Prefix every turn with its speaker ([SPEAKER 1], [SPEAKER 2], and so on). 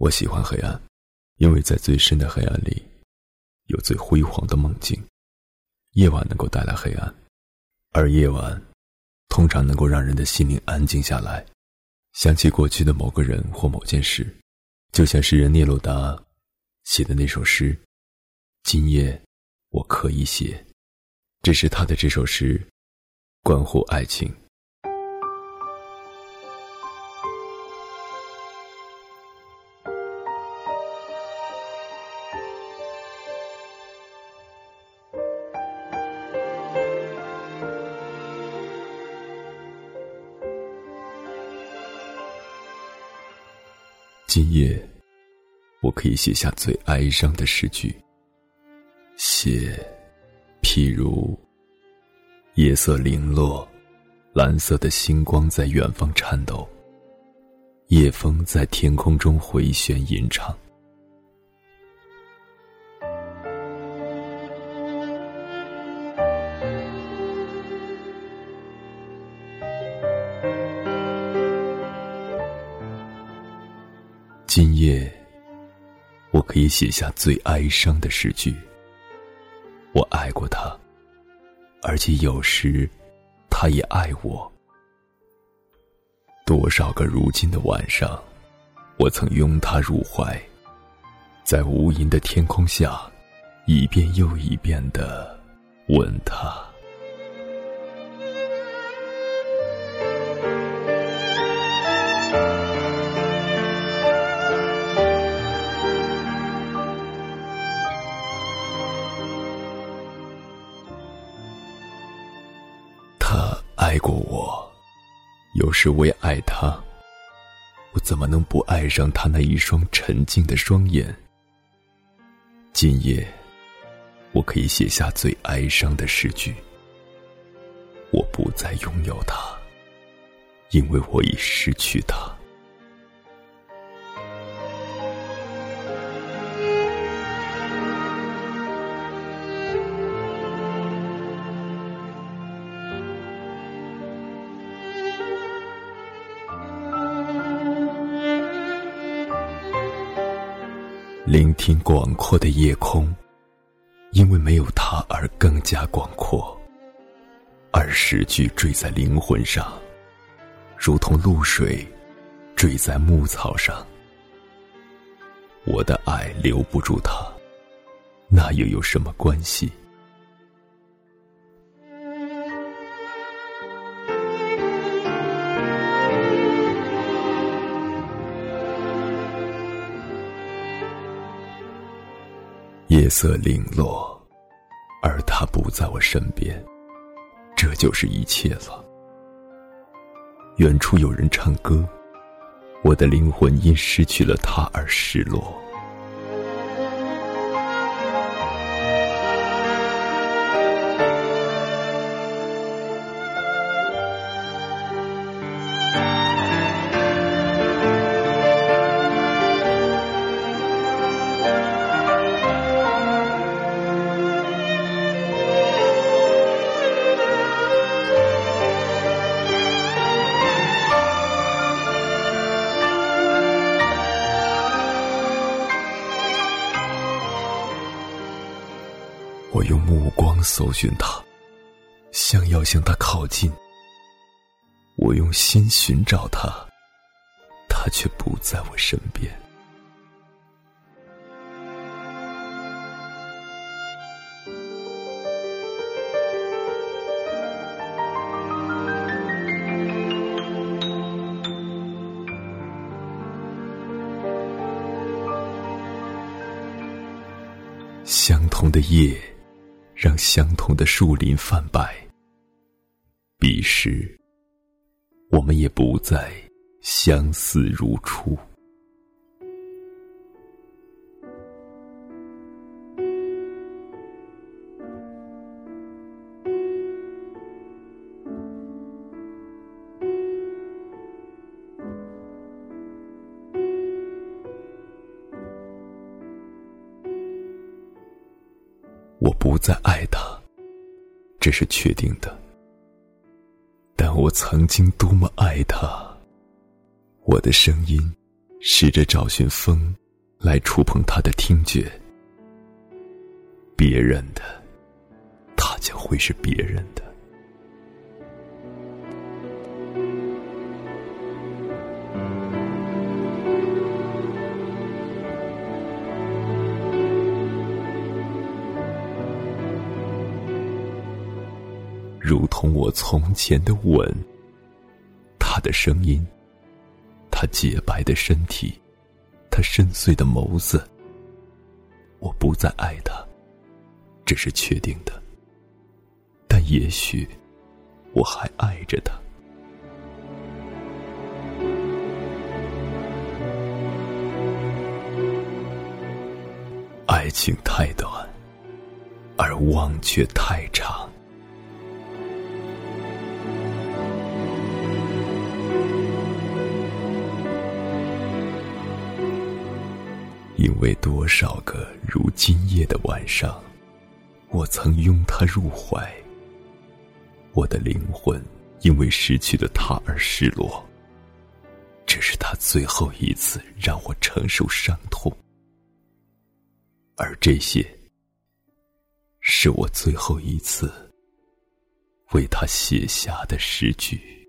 [SPEAKER 1] 我喜欢黑暗，因为在最深的黑暗里，有最辉煌的梦境。夜晚能够带来黑暗，而夜晚，通常能够让人的心灵安静下来，想起过去的某个人或某件事，就像诗人聂鲁达写的那首诗：“今夜，我可以写。”这是他的这首诗，关乎爱情。今夜，我可以写下最哀伤的诗句。写，譬如，夜色零落，蓝色的星光在远方颤抖，夜风在天空中回旋吟唱。今夜，我可以写下最哀伤的诗句。我爱过他，而且有时，他也爱我。多少个如今的晚上，我曾拥他入怀，在无垠的天空下，一遍又一遍的吻他。爱过我，有时我也爱他。我怎么能不爱上他那一双沉静的双眼？今夜，我可以写下最哀伤的诗句。我不再拥有他，因为我已失去他。聆听广阔的夜空，因为没有他而更加广阔。而诗句坠在灵魂上，如同露水坠在牧草上。我的爱留不住他，那又有什么关系？色零落，而他不在我身边，这就是一切了。远处有人唱歌，我的灵魂因失去了他而失落。我用目光搜寻他，想要向他靠近。我用心寻找他，他却不在我身边。相同的夜。让相同的树林泛白，彼时，我们也不再相似如初。我不再爱他，这是确定的。但我曾经多么爱他，我的声音试着找寻风，来触碰他的听觉。别人的，他将会是别人的。如同我从前的吻，他的声音，他洁白的身体，他深邃的眸子。我不再爱他，这是确定的。但也许，我还爱着他。爱情太短，而忘却太长。因为多少个如今夜的晚上，我曾拥他入怀。我的灵魂因为失去了他而失落。这是他最后一次让我承受伤痛，而这些是我最后一次为他写下的诗句。